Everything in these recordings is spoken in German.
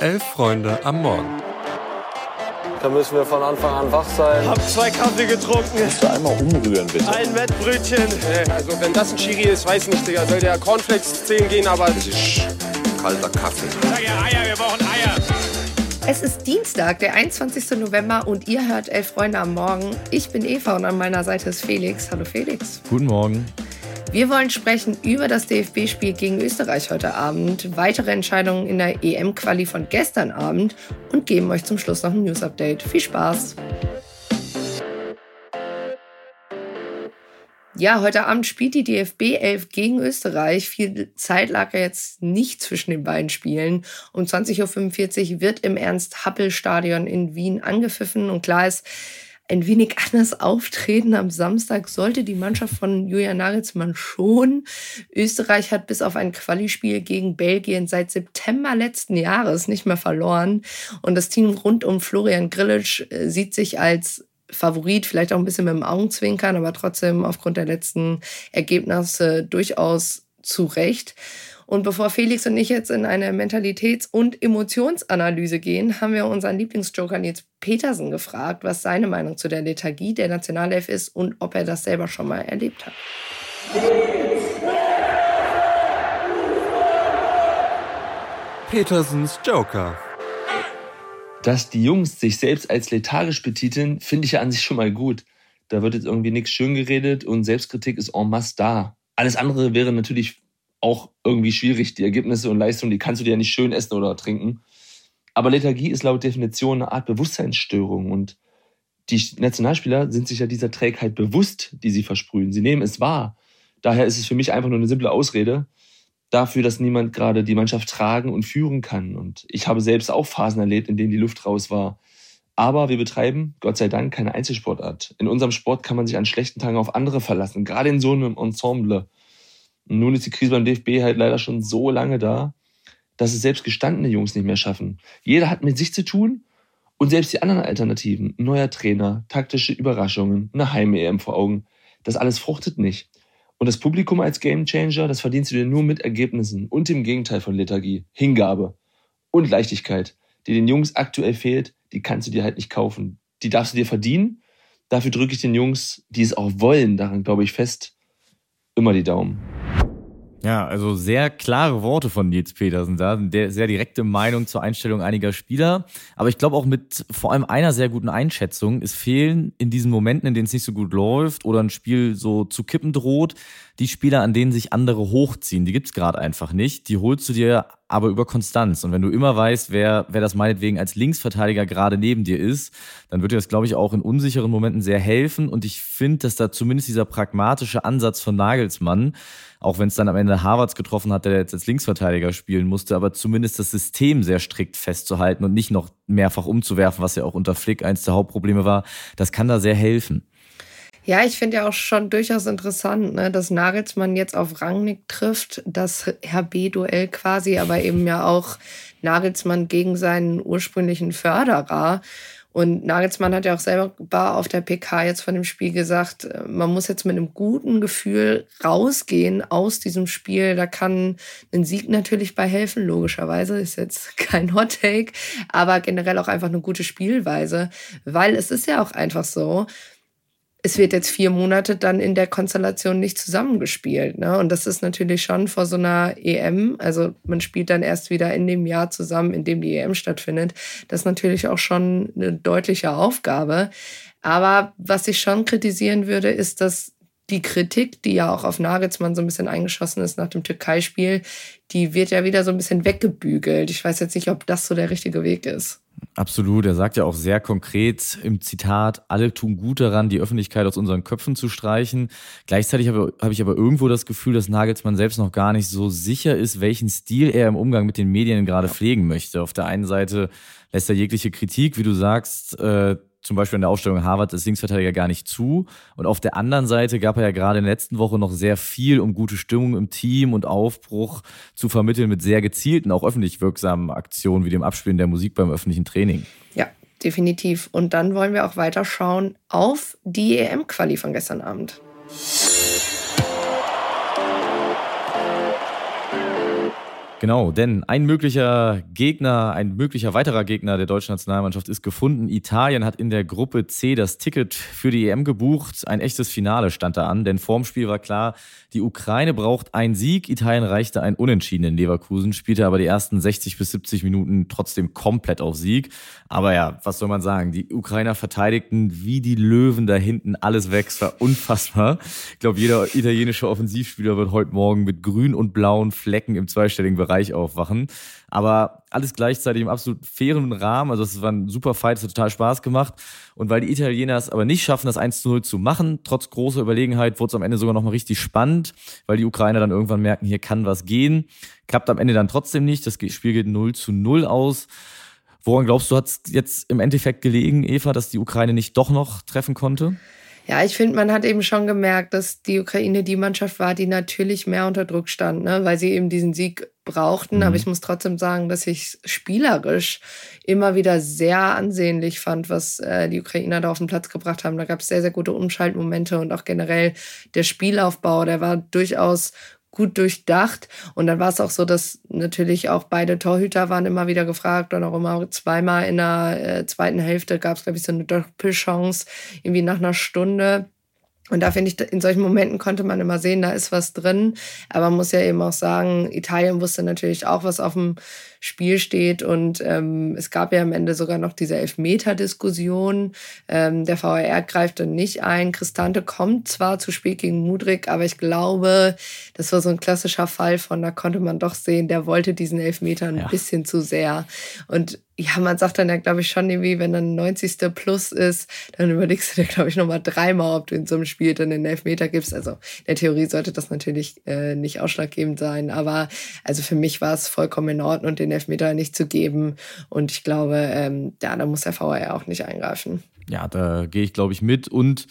Elf Freunde am Morgen. Da müssen wir von Anfang an wach sein. Hab zwei Kaffee getrunken. Kannst du einmal umrühren, bitte? Ein Wettbrötchen. Also wenn das ein Chiri ist, weiß nicht, Digga. Soll der Cornflakes 10 gehen, aber... Das ist kalter Kaffee. Sag ja Eier, wir brauchen Eier. Es ist Dienstag, der 21. November und ihr hört Elf Freunde am Morgen. Ich bin Eva und an meiner Seite ist Felix. Hallo Felix. Guten Morgen. Wir wollen sprechen über das DFB-Spiel gegen Österreich heute Abend, weitere Entscheidungen in der EM-Quali von gestern Abend und geben euch zum Schluss noch ein News-Update. Viel Spaß! Ja, heute Abend spielt die DFB 11 gegen Österreich. Viel Zeit lag ja jetzt nicht zwischen den beiden Spielen. Um 20.45 Uhr wird im Ernst-Happel-Stadion in Wien angepfiffen und klar ist, ein wenig anders auftreten am Samstag sollte die Mannschaft von Julian Nagelsmann schon. Österreich hat bis auf ein Qualispiel gegen Belgien seit September letzten Jahres nicht mehr verloren. Und das Team rund um Florian Grillitsch äh, sieht sich als Favorit, vielleicht auch ein bisschen mit dem Augenzwinkern, aber trotzdem aufgrund der letzten Ergebnisse durchaus zurecht. Und bevor Felix und ich jetzt in eine Mentalitäts- und Emotionsanalyse gehen, haben wir unseren Lieblingsjoker Nils Petersen gefragt, was seine Meinung zu der Lethargie der Nationalelf ist und ob er das selber schon mal erlebt hat. Petersens Joker. Dass die Jungs sich selbst als lethargisch betiteln, finde ich ja an sich schon mal gut. Da wird jetzt irgendwie nichts schön geredet und Selbstkritik ist en masse da. Alles andere wäre natürlich auch irgendwie schwierig. Die Ergebnisse und Leistungen, die kannst du dir ja nicht schön essen oder trinken. Aber Lethargie ist laut Definition eine Art Bewusstseinsstörung und die Nationalspieler sind sich ja dieser Trägheit bewusst, die sie versprühen. Sie nehmen es wahr. Daher ist es für mich einfach nur eine simple Ausrede dafür, dass niemand gerade die Mannschaft tragen und führen kann. Und ich habe selbst auch Phasen erlebt, in denen die Luft raus war. Aber wir betreiben, Gott sei Dank, keine Einzelsportart. In unserem Sport kann man sich an schlechten Tagen auf andere verlassen, gerade in so einem Ensemble. Nun ist die Krise beim DFB halt leider schon so lange da, dass es selbst gestandene Jungs nicht mehr schaffen. Jeder hat mit sich zu tun und selbst die anderen Alternativen, neuer Trainer, taktische Überraschungen, eine Heim-EM vor Augen, das alles fruchtet nicht. Und das Publikum als Gamechanger, das verdienst du dir nur mit Ergebnissen und dem Gegenteil von Lethargie, Hingabe und Leichtigkeit, die den Jungs aktuell fehlt, die kannst du dir halt nicht kaufen. Die darfst du dir verdienen. Dafür drücke ich den Jungs, die es auch wollen, daran glaube ich fest, immer die Daumen. Ja, also sehr klare Worte von Nils Petersen da, sehr direkte Meinung zur Einstellung einiger Spieler. Aber ich glaube auch mit vor allem einer sehr guten Einschätzung. Es fehlen in diesen Momenten, in denen es nicht so gut läuft oder ein Spiel so zu kippen droht, die Spieler, an denen sich andere hochziehen. Die gibt's gerade einfach nicht. Die holst du dir aber über Konstanz. Und wenn du immer weißt, wer, wer das meinetwegen als Linksverteidiger gerade neben dir ist, dann wird dir das, glaube ich, auch in unsicheren Momenten sehr helfen. Und ich finde, dass da zumindest dieser pragmatische Ansatz von Nagelsmann, auch wenn es dann am Ende Harvards getroffen hat, der jetzt als Linksverteidiger spielen musste, aber zumindest das System sehr strikt festzuhalten und nicht noch mehrfach umzuwerfen, was ja auch unter Flick eins der Hauptprobleme war, das kann da sehr helfen. Ja, ich finde ja auch schon durchaus interessant, ne, dass Nagelsmann jetzt auf Rangnick trifft, das HB-Duell quasi, aber eben ja auch Nagelsmann gegen seinen ursprünglichen Förderer. Und Nagelsmann hat ja auch selber auf der PK jetzt von dem Spiel gesagt, äh, man muss jetzt mit einem guten Gefühl rausgehen aus diesem Spiel. Da kann ein Sieg natürlich bei helfen, logischerweise. Ist jetzt kein Hot Take, aber generell auch einfach eine gute Spielweise. Weil es ist ja auch einfach so, es wird jetzt vier Monate dann in der Konstellation nicht zusammengespielt. Ne? Und das ist natürlich schon vor so einer EM, also man spielt dann erst wieder in dem Jahr zusammen, in dem die EM stattfindet. Das ist natürlich auch schon eine deutliche Aufgabe. Aber was ich schon kritisieren würde, ist, dass die Kritik, die ja auch auf Nagelsmann so ein bisschen eingeschossen ist nach dem Türkei-Spiel, die wird ja wieder so ein bisschen weggebügelt. Ich weiß jetzt nicht, ob das so der richtige Weg ist. Absolut. Er sagt ja auch sehr konkret im Zitat, alle tun gut daran, die Öffentlichkeit aus unseren Köpfen zu streichen. Gleichzeitig habe, habe ich aber irgendwo das Gefühl, dass Nagelsmann selbst noch gar nicht so sicher ist, welchen Stil er im Umgang mit den Medien gerade pflegen möchte. Auf der einen Seite lässt er jegliche Kritik, wie du sagst, äh, zum Beispiel in der Aufstellung Harvard als Linksverteidiger gar nicht zu. Und auf der anderen Seite gab er ja gerade in der letzten Woche noch sehr viel, um gute Stimmung im Team und Aufbruch zu vermitteln mit sehr gezielten, auch öffentlich wirksamen Aktionen wie dem Abspielen der Musik beim öffentlichen Training. Ja, definitiv. Und dann wollen wir auch weiter schauen auf die EM-Quali von gestern Abend. Genau, denn ein möglicher Gegner, ein möglicher weiterer Gegner der deutschen Nationalmannschaft ist gefunden. Italien hat in der Gruppe C das Ticket für die EM gebucht. Ein echtes Finale stand da an, denn vorm Spiel war klar, die Ukraine braucht einen Sieg. Italien reichte ein Unentschieden in Leverkusen, spielte aber die ersten 60 bis 70 Minuten trotzdem komplett auf Sieg. Aber ja, was soll man sagen? Die Ukrainer verteidigten wie die Löwen da hinten alles weg. Es war unfassbar. Ich glaube, jeder italienische Offensivspieler wird heute Morgen mit grün und blauen Flecken im zweistelligen Bereich aufwachen. Aber alles gleichzeitig im absolut fairen Rahmen. Also es war ein super Fight, es hat total Spaß gemacht. Und weil die Italiener es aber nicht schaffen, das 1 zu 0 zu machen, trotz großer Überlegenheit, wurde es am Ende sogar nochmal richtig spannend, weil die Ukrainer dann irgendwann merken, hier kann was gehen. Klappt am Ende dann trotzdem nicht. Das Spiel geht 0 zu 0 aus. Woran glaubst du, hat es jetzt im Endeffekt gelegen, Eva, dass die Ukraine nicht doch noch treffen konnte? Ja, ich finde, man hat eben schon gemerkt, dass die Ukraine die Mannschaft war, die natürlich mehr unter Druck stand, ne? weil sie eben diesen Sieg brauchten. Mhm. Aber ich muss trotzdem sagen, dass ich spielerisch immer wieder sehr ansehnlich fand, was äh, die Ukrainer da auf den Platz gebracht haben. Da gab es sehr, sehr gute Umschaltmomente und auch generell der Spielaufbau, der war durchaus gut durchdacht. Und dann war es auch so, dass natürlich auch beide Torhüter waren immer wieder gefragt und auch immer zweimal in der äh, zweiten Hälfte gab es, glaube ich, so eine Doppelchance, irgendwie nach einer Stunde. Und da finde ich, in solchen Momenten konnte man immer sehen, da ist was drin. Aber man muss ja eben auch sagen, Italien wusste natürlich auch, was auf dem Spiel steht. Und ähm, es gab ja am Ende sogar noch diese Elfmeter-Diskussion. Ähm, der VAR greift dann nicht ein. Cristante kommt zwar zu spät gegen Mudrik, aber ich glaube, das war so ein klassischer Fall von, da konnte man doch sehen, der wollte diesen Elfmeter ein ja. bisschen zu sehr. Und ja, man sagt dann ja, glaube ich, schon irgendwie, wenn dann 90. plus ist, dann überlegst du dir, glaube ich, nochmal dreimal, ob du in so einem Spiel dann den Elfmeter gibst. Also in der Theorie sollte das natürlich äh, nicht ausschlaggebend sein, aber also für mich war es vollkommen in Ordnung, den Elfmeter nicht zu geben. Und ich glaube, ähm, ja, da muss der VAR auch nicht eingreifen. Ja, da gehe ich, glaube ich, mit. Und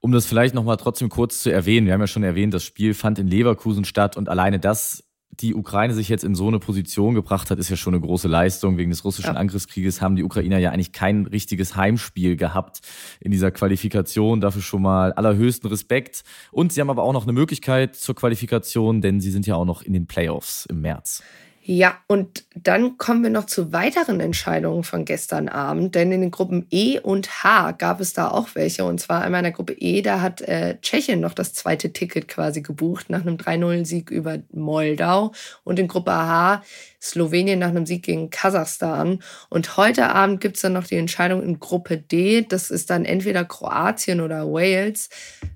um das vielleicht nochmal trotzdem kurz zu erwähnen, wir haben ja schon erwähnt, das Spiel fand in Leverkusen statt und alleine das die Ukraine sich jetzt in so eine Position gebracht hat, ist ja schon eine große Leistung. Wegen des russischen ja. Angriffskrieges haben die Ukrainer ja eigentlich kein richtiges Heimspiel gehabt in dieser Qualifikation. Dafür schon mal allerhöchsten Respekt. Und sie haben aber auch noch eine Möglichkeit zur Qualifikation, denn sie sind ja auch noch in den Playoffs im März. Ja, und dann kommen wir noch zu weiteren Entscheidungen von gestern Abend, denn in den Gruppen E und H gab es da auch welche. Und zwar einmal in der Gruppe E, da hat äh, Tschechien noch das zweite Ticket quasi gebucht nach einem 3-0-Sieg über Moldau. Und in Gruppe H Slowenien nach einem Sieg gegen Kasachstan. Und heute Abend gibt es dann noch die Entscheidung in Gruppe D. Das ist dann entweder Kroatien oder Wales.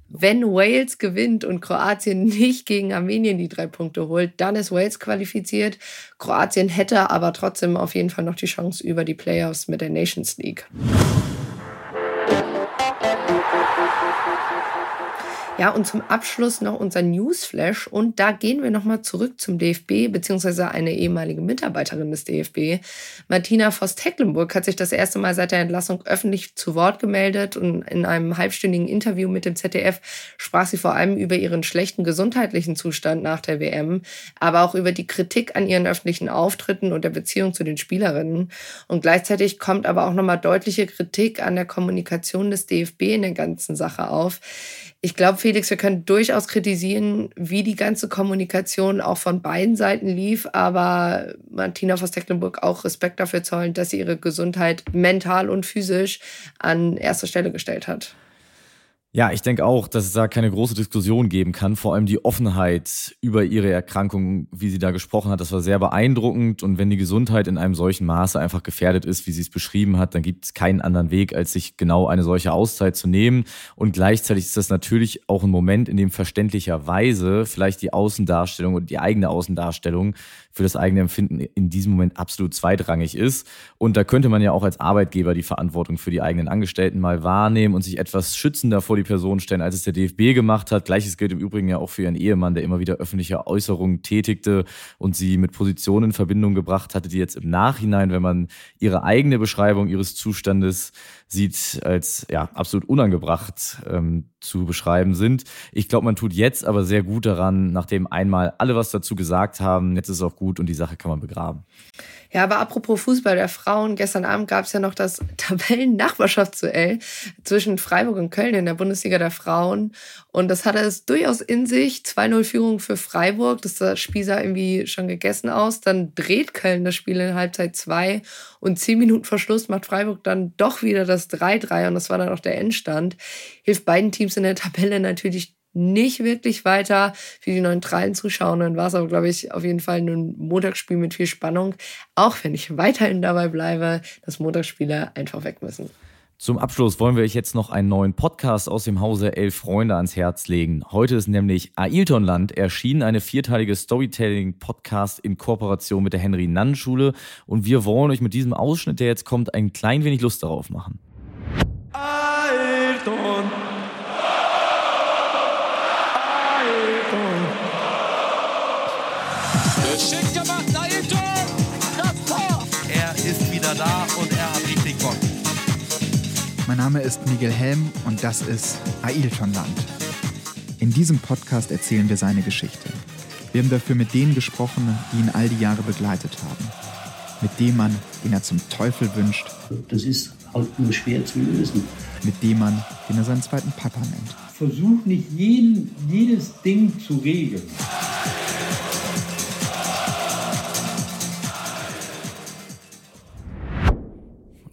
Wenn Wales gewinnt und Kroatien nicht gegen Armenien die drei Punkte holt, dann ist Wales qualifiziert. Kroatien hätte aber trotzdem auf jeden Fall noch die Chance über die Playoffs mit der Nations League. Ja, und zum Abschluss noch unser Newsflash. Und da gehen wir nochmal zurück zum DFB, beziehungsweise eine ehemalige Mitarbeiterin des DFB. Martina Voss-Tecklenburg hat sich das erste Mal seit der Entlassung öffentlich zu Wort gemeldet und in einem halbstündigen Interview mit dem ZDF sprach sie vor allem über ihren schlechten gesundheitlichen Zustand nach der WM, aber auch über die Kritik an ihren öffentlichen Auftritten und der Beziehung zu den Spielerinnen. Und gleichzeitig kommt aber auch nochmal deutliche Kritik an der Kommunikation des DFB in der ganzen Sache auf ich glaube, Felix, wir können durchaus kritisieren, wie die ganze Kommunikation auch von beiden Seiten lief, aber Martina Voss-Tecklenburg auch Respekt dafür zollen, dass sie ihre Gesundheit mental und physisch an erster Stelle gestellt hat. Ja, ich denke auch, dass es da keine große Diskussion geben kann. Vor allem die Offenheit über ihre Erkrankung, wie sie da gesprochen hat, das war sehr beeindruckend. Und wenn die Gesundheit in einem solchen Maße einfach gefährdet ist, wie sie es beschrieben hat, dann gibt es keinen anderen Weg, als sich genau eine solche Auszeit zu nehmen. Und gleichzeitig ist das natürlich auch ein Moment, in dem verständlicherweise vielleicht die Außendarstellung und die eigene Außendarstellung für das eigene Empfinden in diesem Moment absolut zweitrangig ist. Und da könnte man ja auch als Arbeitgeber die Verantwortung für die eigenen Angestellten mal wahrnehmen und sich etwas schützender vor die Person stellen, als es der DFB gemacht hat. Gleiches gilt im Übrigen ja auch für ihren Ehemann, der immer wieder öffentliche Äußerungen tätigte und sie mit Positionen in Verbindung gebracht hatte, die jetzt im Nachhinein, wenn man ihre eigene Beschreibung ihres Zustandes sieht, als ja absolut unangebracht ähm, zu beschreiben sind. Ich glaube, man tut jetzt aber sehr gut daran, nachdem einmal alle was dazu gesagt haben. Jetzt ist es auch gut und die Sache kann man begraben. Ja, aber apropos Fußball der Frauen, gestern Abend gab es ja noch das Tabellen-Nachbarschaftsduell zwischen Freiburg und Köln in der Bundesliga der Frauen. Und das hatte es durchaus in sich. 2-0 Führung für Freiburg. Das Spiel sah irgendwie schon gegessen aus. Dann dreht Köln das Spiel in Halbzeit 2 und zehn Minuten vor Schluss macht Freiburg dann doch wieder das 3-3 und das war dann auch der Endstand. Hilft beiden Teams in der Tabelle natürlich nicht wirklich weiter. Für die neutralen Zuschauerinnen war es aber, glaube ich, auf jeden Fall ein Montagsspiel mit viel Spannung. Auch wenn ich weiterhin dabei bleibe, dass Montagsspiele einfach weg müssen. Zum Abschluss wollen wir euch jetzt noch einen neuen Podcast aus dem Hause Elf Freunde ans Herz legen. Heute ist nämlich Ailtonland erschienen, eine vierteilige Storytelling-Podcast in Kooperation mit der Henry Nann Schule. Und wir wollen euch mit diesem Ausschnitt, der jetzt kommt, ein klein wenig Lust darauf machen. Ailton. Geschickt gemacht, Ailton! Er ist wieder da und er hat richtig Bock. Mein Name ist Miguel Helm und das ist Ailtonland. In diesem Podcast erzählen wir seine Geschichte. Wir haben dafür mit denen gesprochen, die ihn all die Jahre begleitet haben. Mit dem Mann, den er zum Teufel wünscht. Das ist halt nur schwer zu lösen. Mit dem Mann, den er seinen zweiten Papa nennt. Versuch nicht jeden, jedes Ding zu regeln.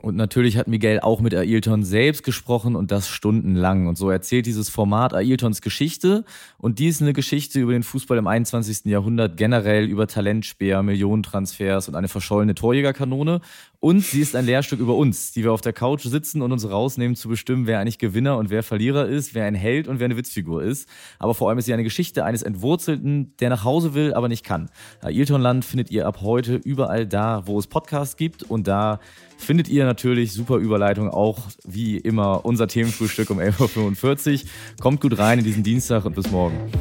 Und natürlich hat Miguel auch mit Ailton selbst gesprochen und das stundenlang. Und so erzählt dieses Format Ailtons Geschichte. Und die ist eine Geschichte über den Fußball im 21. Jahrhundert, generell über Talentspeer, Millionentransfers und eine verschollene Torjägerkanone. Und sie ist ein Lehrstück über uns, die wir auf der Couch sitzen und uns rausnehmen zu bestimmen, wer eigentlich Gewinner und wer Verlierer ist, wer ein Held und wer eine Witzfigur ist. Aber vor allem ist sie eine Geschichte eines Entwurzelten, der nach Hause will, aber nicht kann. Ailtonland findet ihr ab heute überall da, wo es Podcasts gibt und da findet ihr natürlich super Überleitung auch wie immer unser Themenfrühstück um 11.45 Uhr. Kommt gut rein in diesen Dienstag und bis morgen.